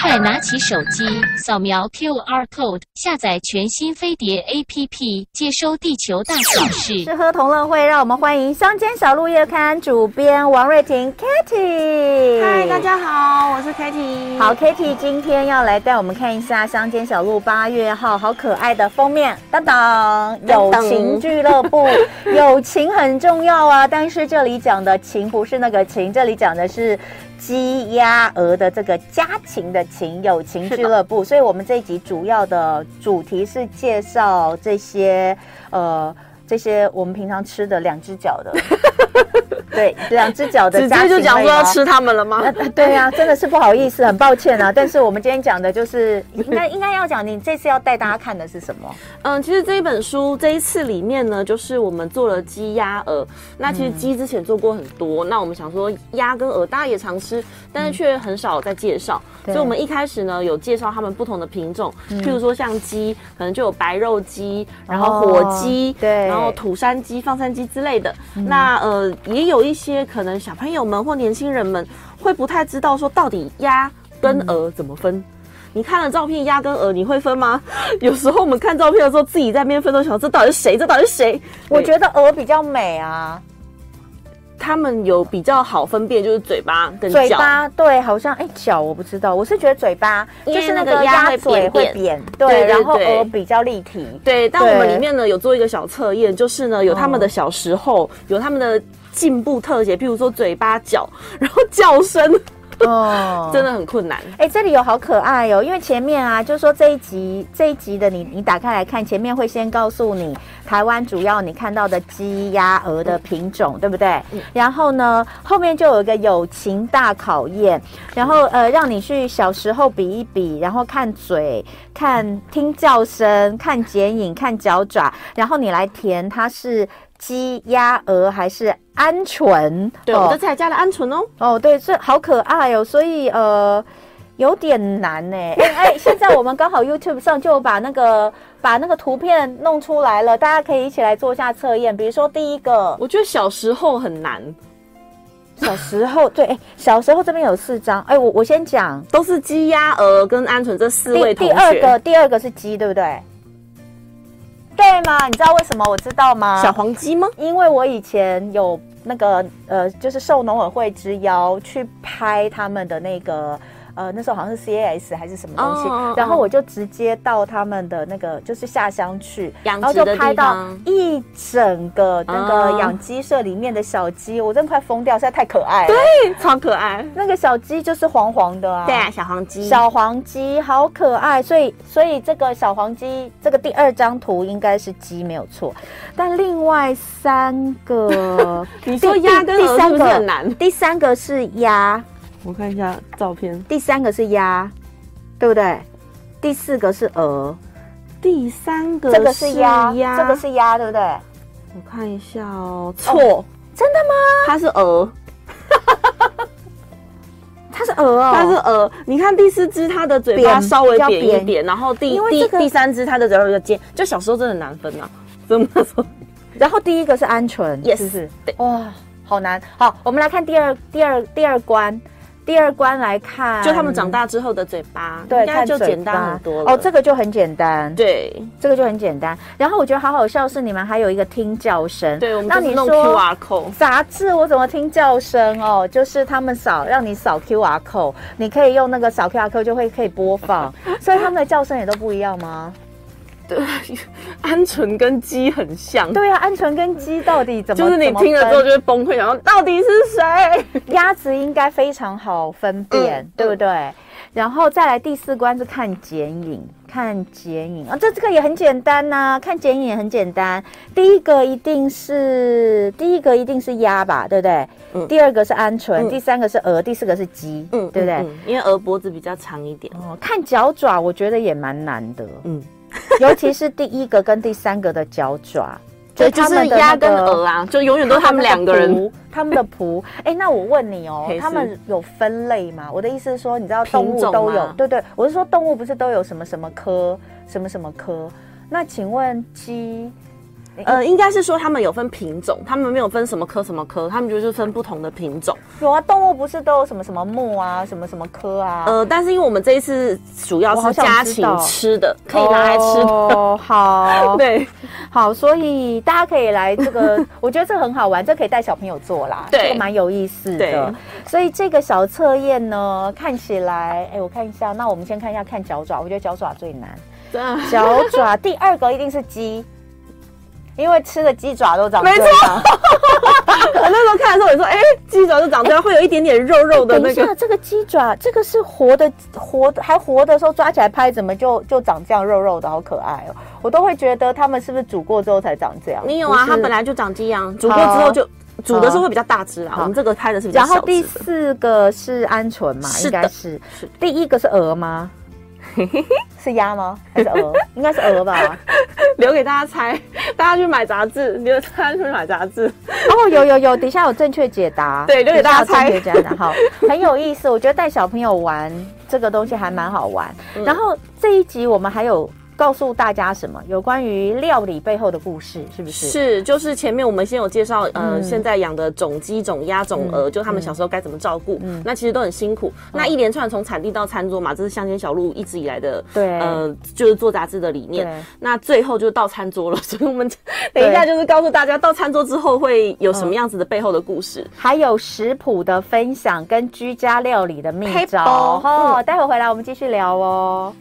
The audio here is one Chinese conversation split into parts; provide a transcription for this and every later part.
快拿起手机，扫描 QR code，下载全新飞碟 APP，接收地球大小事。吃喝同乐会，让我们欢迎《乡间小路月刊》主编王瑞婷 Kitty。嗨，大家好，我是 Kitty。好，Kitty 今天要来带我们看一下《乡间小路》八月号好可爱的封面，当当，友情俱乐部，友情很重要啊，但是这里讲的情不是那个情，这里讲的是。鸡鸭鹅的这个家禽的禽，友情俱乐部，所以我们这一集主要的主题是介绍这些呃。这些我们平常吃的两只脚的，对，两只脚的，直接就讲说要吃它们了吗？对呀、真的是不好意思，很抱歉啊。但是我们今天讲的就是应该应该要讲，你这次要带大家看的是什么？嗯，其实这一本书这一次里面呢，就是我们做了鸡鸭鹅。那其实鸡之前做过很多，那我们想说鸭跟鹅大家也常吃，但是却很少在介绍。嗯、所以我们一开始呢有介绍他们不同的品种，譬如说像鸡，可能就有白肉鸡，然后火鸡，对。然后土山鸡、放山鸡之类的，那呃，也有一些可能小朋友们或年轻人们会不太知道说到底鸭跟鹅怎么分。嗯、你看了照片，鸭跟鹅你会分吗？有时候我们看照片的时候，自己在那边分都想这到底是谁？这到底是谁？我觉得鹅比较美啊。他们有比较好分辨，就是嘴巴跟。嘴巴对，好像哎，脚我不知道，我是觉得嘴巴就是那个鸭嘴会扁，对，然后鹅比较立体。对，但我们里面呢有做一个小测验，就是呢有他们的小时候，有他们的进步特写，譬如说嘴巴、脚，然后叫声。哦，真的很困难。哎、欸，这里有好可爱哦，因为前面啊，就是说这一集这一集的你，你打开来看，前面会先告诉你台湾主要你看到的鸡、鸭、鹅的品种，嗯、对不对？嗯、然后呢，后面就有一个友情大考验，然后呃，让你去小时候比一比，然后看嘴、看听叫声、看剪影、看脚爪，然后你来填它是。鸡、鸭、鹅还是鹌鹑？对，哦、我这次还加了鹌鹑哦。哦，对，这好可爱哦。所以呃，有点难呢。哎哎，现在我们刚好 YouTube 上就把那个把那个图片弄出来了，大家可以一起来做一下测验。比如说第一个，我觉得小时候很难。小时候对，哎，小时候这边有四张。哎，我我先讲，都是鸡、鸭、鹅跟鹌鹑这四位同学。第二个，第二个是鸡，对不对？对吗？你知道为什么我知道吗？小黄鸡吗？因为我以前有那个呃，就是受农委会之邀去拍他们的那个。呃，那时候好像是 CAS 还是什么东西，oh, oh, oh. 然后我就直接到他们的那个就是下乡去，然后就拍到一整个那个养鸡舍里面的小鸡，oh. 我真的快疯掉，实在太可爱了，对，超可爱。那个小鸡就是黄黄的啊，对啊，小黄鸡，小黄鸡好可爱，所以所以这个小黄鸡这个第二张图应该是鸡没有错，但另外三个，你说鸭跟鹅是不是很难？第三个是鸭。我看一下照片，第三个是鸭，对不对？第四个是鹅，第三个这个是鸭，这个是鸭，对不对？我看一下哦，错，真的吗？它是鹅，它是鹅哦，它是鹅。你看第四只，它的嘴巴稍微扁一点，然后第第第三只，它的嘴巴比较尖。就小时候真的难分啊，真的说。然后第一个是鹌鹑，yes，是哇，好难。好，我们来看第二第二第二关。第二关来看，就他们长大之后的嘴巴，对，应该就简单很多了。哦，这个就很简单，对，这个就很简单。然后我觉得好好笑是你们还有一个听叫声，对，我们就是弄 QR code 杂志，我怎么听叫声哦？就是他们扫，让你扫 QR code，你可以用那个扫 QR code 就会可以播放，所以他们的叫声也都不一样吗？对，鹌鹑跟鸡很像。对啊，鹌鹑跟鸡到底怎么？就是你听了之后就会崩溃，然后到底是谁？鸭子应该非常好分辨，嗯、对不对？嗯、然后再来第四关是看剪影，看剪影啊，这这个也很简单呐、啊，看剪影也很简单。第一个一定是第一个一定是鸭吧，对不对？嗯。第二个是鹌鹑，嗯、第三个是鹅，第四个是鸡，嗯，对不对？嗯、因为鹅脖子比较长一点。哦，看脚爪，我觉得也蛮难的，嗯。尤其是第一个跟第三个的脚爪，就就是鸭跟鹅啊，就永远都他们两个人，他们的仆。哎，那我问你哦，他们有分类吗？我的意思是说，你知道动物都有，对对，我是说动物不是都有什么什么科，什么什么科？那请问鸡呃，应该是说他们有分品种，他们没有分什么科什么科，他们就是分不同的品种。有啊，动物不是都有什么什么目啊，什么什么科啊？呃，但是因为我们这一次主要是家禽吃的，可以拿来吃的。哦，好，对，好，所以大家可以来这个，我觉得这很好玩，这可以带小朋友做啦，对，这个蛮有意思的。所以这个小测验呢，看起来，哎，我看一下，那我们先看一下看脚爪，我觉得脚爪最难。脚爪第二个一定是鸡。因为吃的鸡爪都长这样，没错。我那时候看的时候，我说，哎，鸡爪就长这样，会有一点点肉肉的那个。等一下，这个鸡爪，这个是活的，活的还活的时候抓起来拍，怎么就就长这样肉肉的，好可爱哦！我都会觉得他们是不是煮过之后才长这样？你有啊，它本来就长这样，煮过之后就煮的时候会比较大只啦。我们这个拍的是比较小。然后第四个是鹌鹑嘛，应该是。是。第一个是鹅吗？是鸭吗？还是鹅？应该是鹅吧。留给大家猜，大家去买杂志，留大家去买杂志。哦，有有有，底下有正确解答。对，留给大家猜。正确解答，好，很有意思。我觉得带小朋友玩这个东西还蛮好玩。嗯、然后这一集我们还有。告诉大家什么？有关于料理背后的故事，是不是？是，就是前面我们先有介绍，呃，嗯、现在养的种鸡、种鸭、种鹅，嗯、就他们小时候该怎么照顾，嗯、那其实都很辛苦。嗯、那一连串从产地到餐桌嘛，这是乡间小路一直以来的，对，呃，就是做杂志的理念。那最后就到餐桌了，所以我们等一下就是告诉大家，到餐桌之后会有什么样子的背后的故事，嗯、还有食谱的分享跟居家料理的秘招。待会回来我们继续聊哦。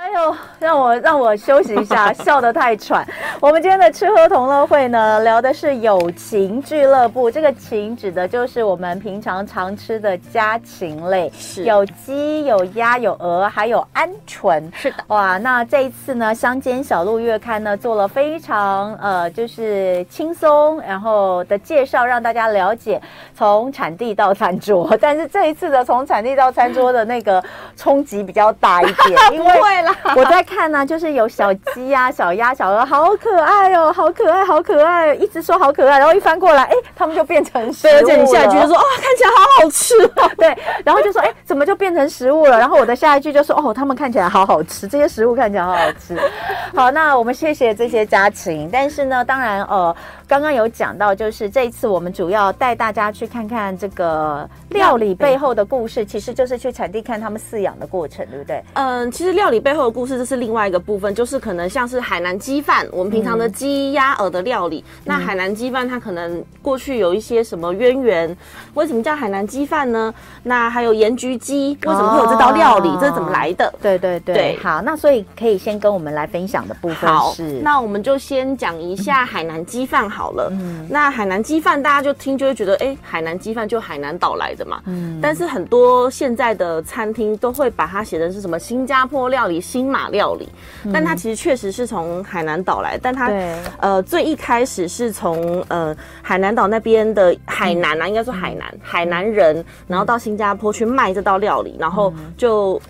哎呦，让我让我休息一下，笑得太喘。我们今天的吃喝同乐会呢，聊的是友情俱乐部。这个情指的就是我们平常常吃的家禽类，是有鸡、有鸭、有鹅，还有鹌鹑。是的，哇，那这一次呢，乡间小路月刊呢做了非常呃，就是轻松然后的介绍，让大家了解从产地到餐桌。但是这一次的从产地到餐桌的那个冲击比较大一点，因为。我在看呢、啊，就是有小鸡呀、啊、小鸭、小鹅，好可爱哦，好可爱，好可爱，一直说好可爱，然后一翻过来，哎，他们就变成食物了。而且你下一句就说，哦，看起来好好吃哦。对，然后就说，哎，怎么就变成食物了？然后我的下一句就说，哦，他们看起来好好吃，这些食物看起来好好吃。好，那我们谢谢这些家禽，但是呢，当然，呃。刚刚有讲到，就是这一次我们主要带大家去看看这个料理背后的故事，其实就是去产地看他们饲养的过程，对不对？嗯，其实料理背后的故事这是另外一个部分，就是可能像是海南鸡饭，我们平常的鸡、鸭、鹅的料理。嗯、那海南鸡饭它可能过去有一些什么渊源？为什么叫海南鸡饭呢？那还有盐焗鸡，为什么会有这道料理？哦、这是怎么来的？对对对，对好，那所以可以先跟我们来分享的部分是，那我们就先讲一下海南鸡饭。好了，嗯，那海南鸡饭大家就听就会觉得，哎、欸，海南鸡饭就海南岛来的嘛，嗯，但是很多现在的餐厅都会把它写成是什么新加坡料理、新马料理，嗯、但它其实确实是从海南岛来，但它呃最一开始是从呃海南岛那边的海南啊，嗯、应该说海南海南人，然后到新加坡去卖这道料理，然后就。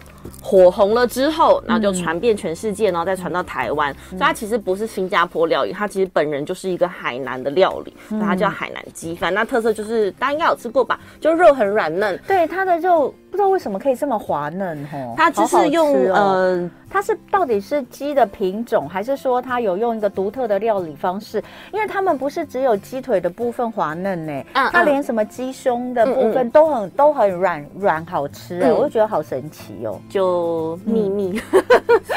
火红了之后，然后就传遍全世界，然后再传到台湾。所以它其实不是新加坡料理，它其实本人就是一个海南的料理，它叫海南鸡饭。那特色就是大家应该有吃过吧？就肉很软嫩，对，它的肉。不知道为什么可以这么滑嫩哦，它只是用好好、哦、呃，它是到底是鸡的品种，还是说它有用一个独特的料理方式？因为他们不是只有鸡腿的部分滑嫩呢，嗯，它连什么鸡胸的部分都很、嗯嗯、都很软软好吃，嗯、我就觉得好神奇哦，就秘密、嗯、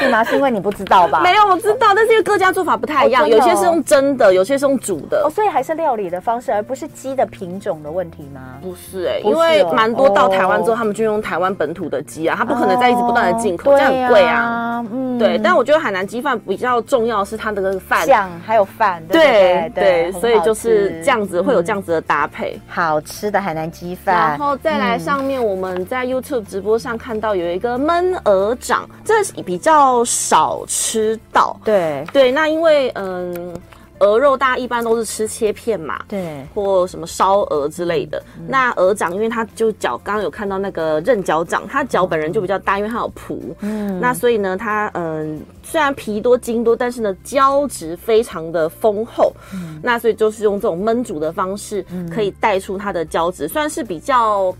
是吗？是因为你不知道吧？没有，我知道，但是因为各家做法不太一样，哦哦、有些是用蒸的，有些是用煮的，哦，所以还是料理的方式，而不是鸡的品种的问题吗？不是哎、欸，因为蛮多到台湾之后，他们就用台湾本土的鸡啊，它不可能再一直不断的进口，这样很贵啊。嗯，对。但我觉得海南鸡饭比较重要是它的那个饭酱，还有饭。对对，所以就是这样子会有这样子的搭配，好吃的海南鸡饭。然后再来上面我们在 YouTube 直播上看到有一个焖鹅掌，这是比较少吃到。对对，那因为嗯。鹅肉大家一般都是吃切片嘛，对，或什么烧鹅之类的。嗯、那鹅掌，因为它就脚，刚刚有看到那个韧脚掌，它脚本人就比较大，因为它有蹼。嗯，那所以呢，它嗯，虽然皮多筋多，但是呢，胶质非常的丰厚。嗯，那所以就是用这种焖煮的方式，可以带出它的胶质，算是比较。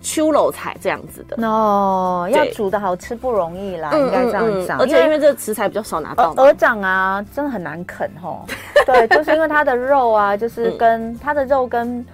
秋楼菜这样子的。哦，要煮的好吃不容易啦，应该这样讲。而且因为这个食材比较少拿到，鹅掌啊，真的很难啃吼。对，就是因为它的肉啊，就是跟它的肉跟。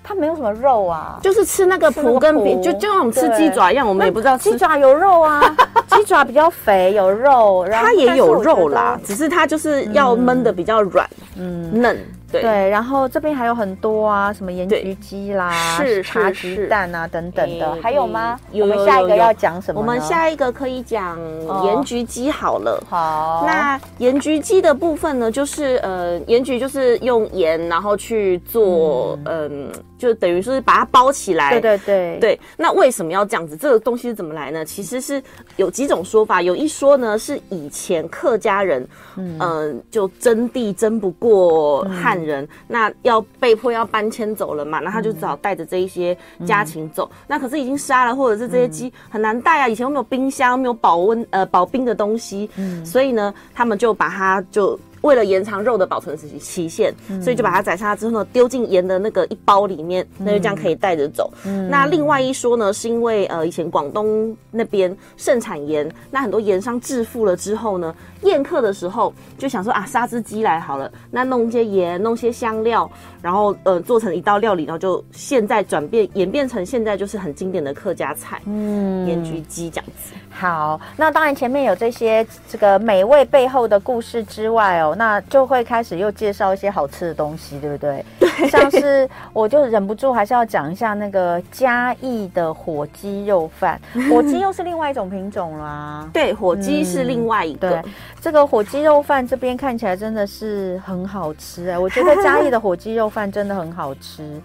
它没有什么肉啊，就是吃那个脯跟皮，就就像我们吃鸡爪一样，我们也不知道鸡爪有肉啊，鸡爪比较肥有肉，然后它也有肉啦，只是它就是要焖的比较软，嗯，嫩。对，对，然后这边还有很多啊，什么盐焗鸡啦，是茶鸡蛋啊等等的，还有吗？我们下一个要讲什么？我们下一个可以讲盐焗鸡好了。好，那盐焗鸡的部分呢，就是呃，盐焗就是用盐然后去做，嗯，就等于说是把它包起来。对对对对。那为什么要这样子？这个东西是怎么来呢？其实是有几种说法，有一说呢是以前客家人，嗯，就征地征不过汉。人那要被迫要搬迁走了嘛，那他就只好带着这一些家禽走。嗯、那可是已经杀了，或者是这些鸡很难带啊。以前又没有冰箱，没有保温呃保冰的东西，嗯、所以呢，他们就把它就。为了延长肉的保存期期限，所以就把它宰杀之后呢，丢进盐的那个一包里面，那就这样可以带着走。嗯、那另外一说呢，是因为呃以前广东那边盛产盐，那很多盐商致富了之后呢，宴客的时候就想说啊，杀只鸡来好了，那弄些盐，弄些香料，然后呃做成一道料理，然后就现在转变演变成现在就是很经典的客家菜，嗯，盐焗鸡这样子。好，那当然前面有这些这个美味背后的故事之外哦。那就会开始又介绍一些好吃的东西，对不对？对，像是我就忍不住还是要讲一下那个嘉义的火鸡肉饭，火鸡又是另外一种品种啦。对，火鸡是另外一个。嗯、对，这个火鸡肉饭这边看起来真的是很好吃哎，我觉得嘉义的火鸡肉饭真的很好吃。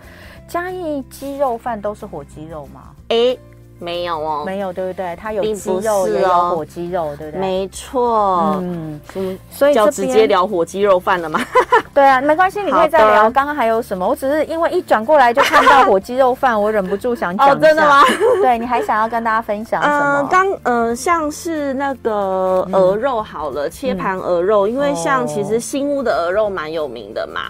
嘉义鸡肉饭都是火鸡肉吗？哎。没有哦，没有，对不对？它有鸡肉，也有火鸡肉，对不对？没错，嗯，所以就直接聊火鸡肉饭了吗？对啊，没关系，你可以再聊。刚刚还有什么？我只是因为一转过来就看到火鸡肉饭，我忍不住想讲。哦，真的吗？对，你还想要跟大家分享什么？嗯，刚嗯，像是那个鹅肉好了，切盘鹅肉，因为像其实新屋的鹅肉蛮有名的嘛。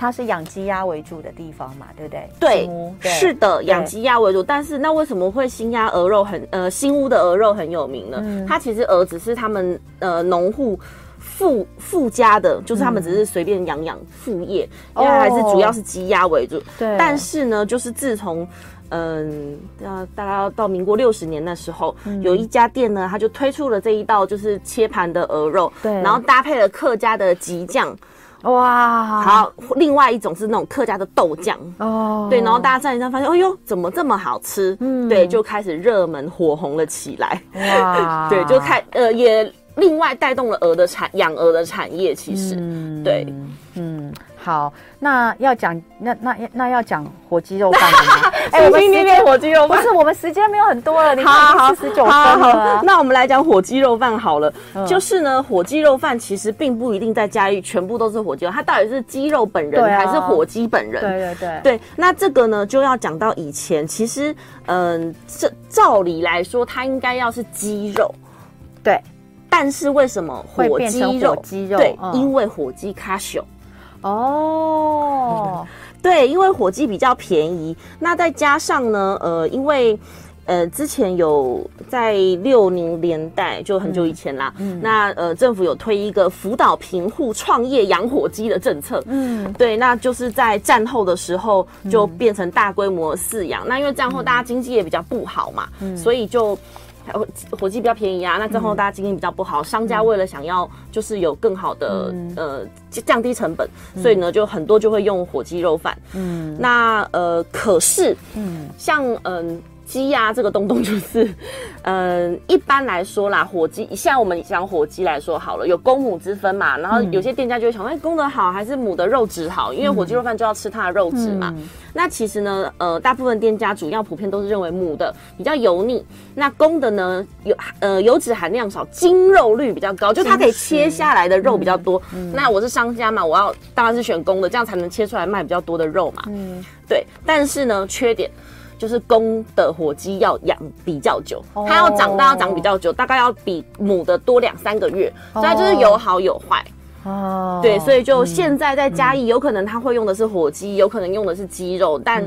它是养鸡鸭为主的地方嘛，对不对？对，对是的，养鸡鸭为主。但是那为什么会新鸭鹅肉很呃新屋的鹅肉很有名呢？嗯、它其实鹅只是他们呃农户附附加的，就是他们只是随便养养副业，因为还是主要是鸡鸭为主。对、哦。但是呢，就是自从嗯要大概要到民国六十年的时候，嗯、有一家店呢，他就推出了这一道就是切盘的鹅肉，对，然后搭配了客家的吉酱。哇，好，另外一种是那种客家的豆酱哦，对，然后大家蘸一蘸，发现，哎呦，怎么这么好吃？嗯，对，就开始热门火红了起来。哇，对，就开呃，也另外带动了鹅的产养鹅的产业，其实，嗯、对，嗯。好，那要讲那那那要讲火鸡肉饭的吗？哎，我们今天火鸡肉饭不是我们时间没有很多了，你看四十九分了。那我们来讲火鸡肉饭好了。就是呢，火鸡肉饭其实并不一定在嘉义全部都是火鸡肉，它到底是鸡肉本人还是火鸡本人？对对对对。那这个呢，就要讲到以前，其实嗯，这照理来说，它应该要是鸡肉，对。但是为什么火鸡肉？鸡肉对，因为火鸡卡小。哦，对，因为火鸡比较便宜，那再加上呢，呃，因为呃之前有在六零年代就很久以前啦，嗯，那呃政府有推一个辅导贫户创业养火鸡的政策，嗯，对，那就是在战后的时候就变成大规模饲养，嗯，那因为战后大家经济也比较不好嘛，嗯，所以就。火鸡比较便宜啊，那之后大家经营比较不好，嗯、商家为了想要就是有更好的、嗯、呃降低成本，嗯、所以呢就很多就会用火鸡肉饭。嗯，那呃可是嗯。像嗯。鸡呀这个东东就是，嗯、呃，一般来说啦，火鸡像我们讲火鸡来说好了，有公母之分嘛。然后有些店家就会想，哎、嗯，公的好还是母的肉质好？因为火鸡肉饭就要吃它的肉质嘛。嗯、那其实呢，呃，大部分店家主要普遍都是认为母的比较油腻，那公的呢油呃油脂含量少，精肉率比较高，就它可以切下来的肉比较多。那我是商家嘛，我要当然是选公的，这样才能切出来卖比较多的肉嘛。嗯，对。但是呢，缺点。就是公的火鸡要养比较久，它要长大要长比较久，大概要比母的多两三个月，所以它就是有好有坏。哦，对，所以就现在在嘉义，有可能他会用的是火鸡，有可能用的是鸡肉，但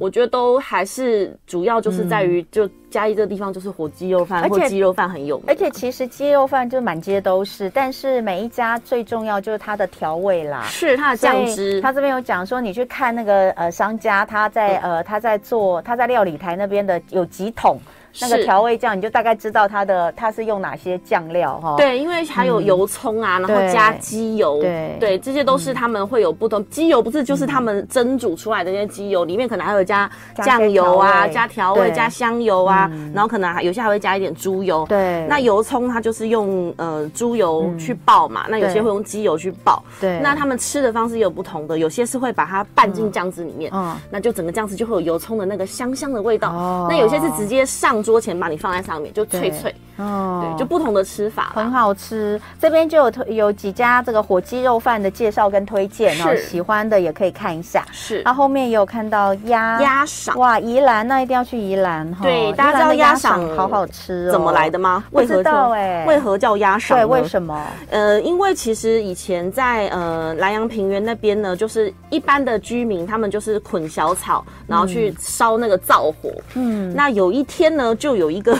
我觉得都还是主要就是在于就。嘉义这个地方就是火鸡肉饭或鸡肉饭很有名，而且其实鸡肉饭就满街都是，但是每一家最重要就是它的调味啦，是它的酱汁。他这边有讲说，你去看那个呃商家，他在呃他在做他在料理台那边的有几桶。那个调味酱，你就大概知道它的它是用哪些酱料哈？对，因为还有油葱啊，嗯、然后加鸡油，对对，这些都是他们会有不同。鸡、嗯、油不是就是他们蒸煮出来的那些鸡油，里面可能还有加酱油啊，加调味，加香油啊，嗯、然后可能还有些还会加一点猪油。对，那油葱它就是用呃猪油去爆嘛，嗯、那有些会用鸡油去爆。对，那他们吃的方式也有不同的，有些是会把它拌进酱汁里面，嗯，那就整个酱汁就会有油葱的那个香香的味道。哦，那有些是直接上。桌前把你放在上面，就脆脆，哦，对，就不同的吃法，很好吃。这边就有推有几家这个火鸡肉饭的介绍跟推荐哦，喜欢的也可以看一下。是，它后面也有看到鸭鸭赏，哇，宜兰那一定要去宜兰哈。对，大家知道鸭赏好好吃，怎么来的吗？为何叫哎，为何叫鸭赏？对，为什么？呃，因为其实以前在呃南阳平原那边呢，就是一般的居民，他们就是捆小草，然后去烧那个灶火。嗯，那有一天呢，就有一个。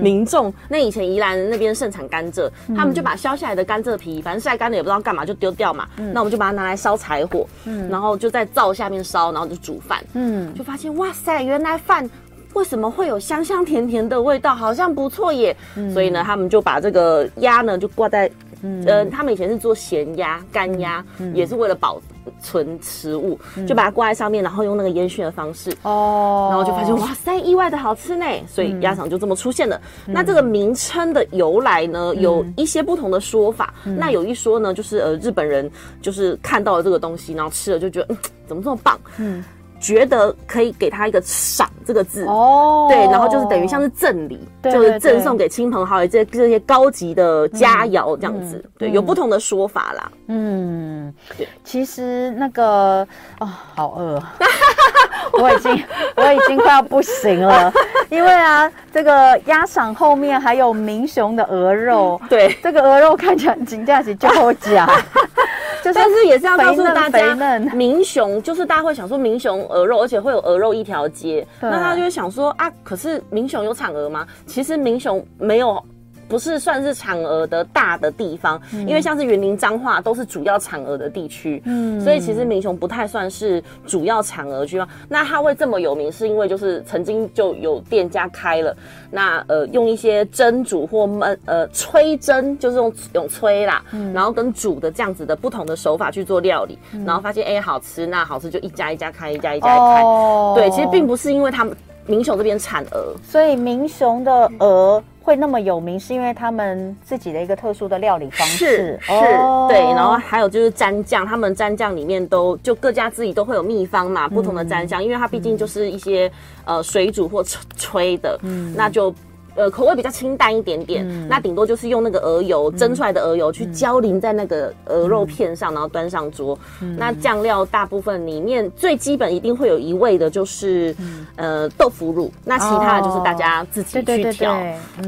民众，那以前宜兰那边盛产甘蔗，嗯、他们就把削下来的甘蔗皮，反正晒干了也不知道干嘛，就丢掉嘛。嗯、那我们就把它拿来烧柴火，嗯、然后就在灶下面烧，然后就煮饭。嗯，就发现哇塞，原来饭为什么会有香香甜甜的味道，好像不错耶。嗯、所以呢，他们就把这个鸭呢就挂在，嗯、呃，他们以前是做咸鸭、干鸭，嗯、也是为了保。存食物，就把它挂在上面，然后用那个烟熏的方式哦，然后就发现哇塞，意外的好吃呢，所以鸭肠就这么出现了。那这个名称的由来呢，有一些不同的说法。那有一说呢，就是呃日本人就是看到了这个东西，然后吃了就觉得嗯，怎么这么棒？嗯。觉得可以给他一个“赏”这个字。哦，对，然后就是等于像是赠礼，就是赠送给亲朋好友这这些高级的佳肴这样子，对，有不同的说法啦。嗯，对，其实那个哦，好饿，我已经我已经快要不行了，因为啊，这个鸭赏后面还有明雄的鹅肉，对，这个鹅肉看起来紧架起就好假。但是也是要告诉大家，明雄就是大家会想说明雄鹅肉，而且会有鹅肉一条街，那他就会想说啊，可是明雄有产鹅吗？其实明雄没有。不是算是产鹅的大的地方，嗯、因为像是云林彰化都是主要产鹅的地区，嗯，所以其实民雄不太算是主要产鹅区。那它会这么有名，是因为就是曾经就有店家开了，那呃用一些蒸煮或焖呃吹蒸，就是用用吹啦，嗯、然后跟煮的这样子的不同的手法去做料理，嗯、然后发现哎、欸、好吃，那好吃就一家一家开，一家一家开。哦、对，其实并不是因为他们民雄这边产鹅，所以民雄的鹅。会那么有名，是因为他们自己的一个特殊的料理方式，是，对。然后还有就是蘸酱，他们蘸酱里面都就各家自己都会有秘方嘛，不同的蘸酱，嗯、因为它毕竟就是一些、嗯、呃水煮或吹的，嗯，那就。呃，口味比较清淡一点点，嗯、那顶多就是用那个鹅油蒸出来的鹅油去浇淋在那个鹅肉片上，嗯、然后端上桌。嗯、那酱料大部分里面最基本一定会有一味的，就是、嗯、呃豆腐乳。那其他的就是大家自己去调。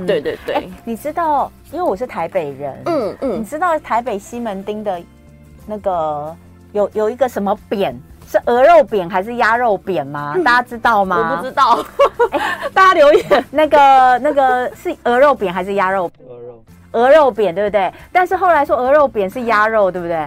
对对对，欸，你知道，因为我是台北人，嗯嗯，你知道台北西门町的那个有有一个什么扁？是鹅肉扁还是鸭肉扁吗？嗯、大家知道吗？我不知道，哎、欸，大家留言。那个那个是鹅肉扁还是鸭肉？鹅肉，鹅肉扁对不对？但是后来说鹅肉扁是鸭肉，对不对？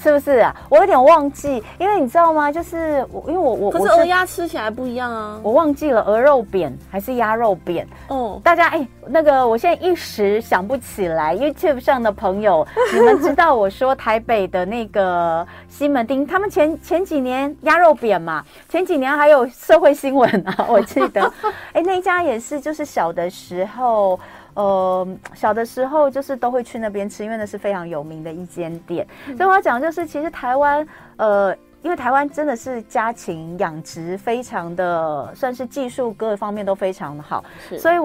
是不是啊？我有点忘记，因为你知道吗？就是我，因为我我可是鹅鸭吃起来不一样啊。我忘记了鹅肉扁还是鸭肉扁。哦，大家哎、欸，那个我现在一时想不起来。YouTube 上的朋友，你们知道我说台北的那个西门町，他们前前几年鸭肉扁嘛，前几年还有社会新闻啊，我记得。哎、欸，那家也是，就是小的时候。呃，小的时候就是都会去那边吃，因为那是非常有名的一间店。嗯、所以我要讲就是，其实台湾，呃，因为台湾真的是家禽养殖非常的，算是技术各方面都非常的好，所以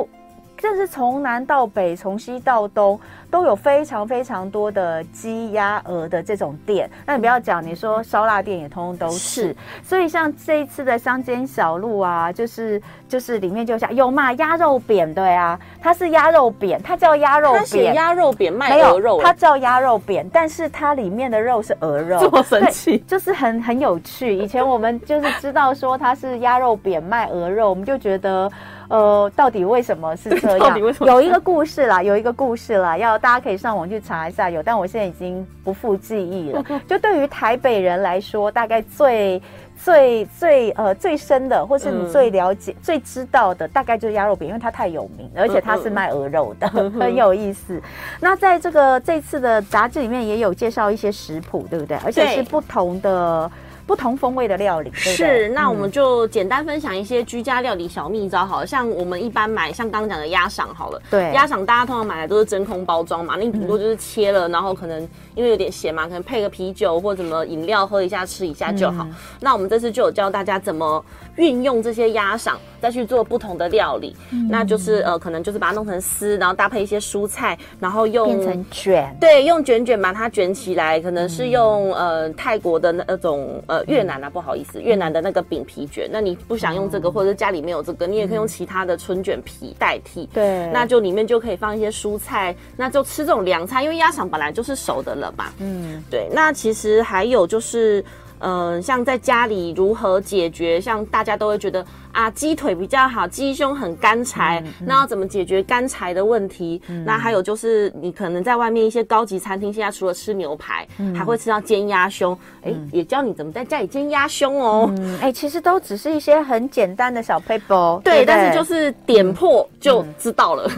这是从南到北，从西到东，都有非常非常多的鸡鸭鹅的这种店。那你不要讲，你说烧腊店也通通都是。是所以像这一次的乡间小路啊，就是就是里面就像有嘛鸭肉扁，对啊，它是鸭肉扁，它叫鸭肉扁，鸭肉扁卖鹅肉，它叫鸭肉扁，但是它里面的肉是鹅肉，这么神奇，就是很很有趣。以前我们就是知道说它是鸭肉扁卖鹅肉，我们就觉得。呃，到底为什么是这样？有一个故事啦，有一个故事啦，要大家可以上网去查一下。有，但我现在已经不复记忆了。就对于台北人来说，大概最最最呃最深的，或是你最了解、嗯、最知道的，大概就是鸭肉饼，因为它太有名，而且它是卖鹅肉的，嗯、很有意思。那在这个这次的杂志里面也有介绍一些食谱，对不对？而且是不同的。不同风味的料理对对？是，那我们就简单分享一些居家料理小秘招，好了，像我们一般买，像刚刚讲的鸭赏，好了，对，鸭赏大家通常买的都是真空包装嘛，那你顶多就是切了，嗯、然后可能因为有点咸嘛，可能配个啤酒或什么饮料喝一下吃一下就好。嗯、那我们这次就有教大家怎么运用这些鸭赏，再去做不同的料理，嗯、那就是呃，可能就是把它弄成丝，然后搭配一些蔬菜，然后用变成卷，对，用卷卷把它卷起来，可能是用、嗯、呃泰国的那种。呃，越南啊，不好意思，越南的那个饼皮卷，那你不想用这个，或者是家里没有这个，你也可以用其他的春卷皮代替。对，那就里面就可以放一些蔬菜，那就吃这种凉菜，因为鸭肠本来就是熟的了嘛。嗯，对。那其实还有就是。嗯、呃，像在家里如何解决？像大家都会觉得啊，鸡腿比较好，鸡胸很干柴，嗯嗯、那要怎么解决干柴的问题？嗯、那还有就是，你可能在外面一些高级餐厅，现在除了吃牛排，嗯、还会吃到煎鸭胸。也教你怎么在家里煎鸭胸哦。哎、嗯，其实都只是一些很简单的小撇步，对，但是就是点破就知道了。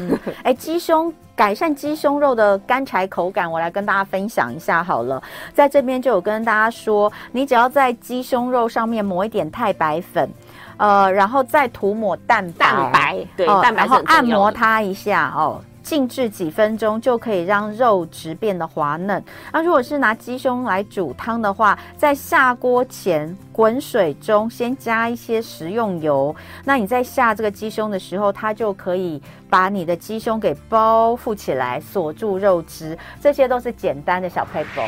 哎、嗯，鸡胸。改善鸡胸肉的干柴口感，我来跟大家分享一下好了。在这边就有跟大家说，你只要在鸡胸肉上面抹一点太白粉，呃，然后再涂抹蛋白，蛋白对，哦、蛋白，然后按摩它一下哦。静置几分钟就可以让肉质变得滑嫩。那如果是拿鸡胸来煮汤的话，在下锅前滚水中先加一些食用油。那你在下这个鸡胸的时候，它就可以把你的鸡胸给包覆起来，锁住肉汁。这些都是简单的小配方。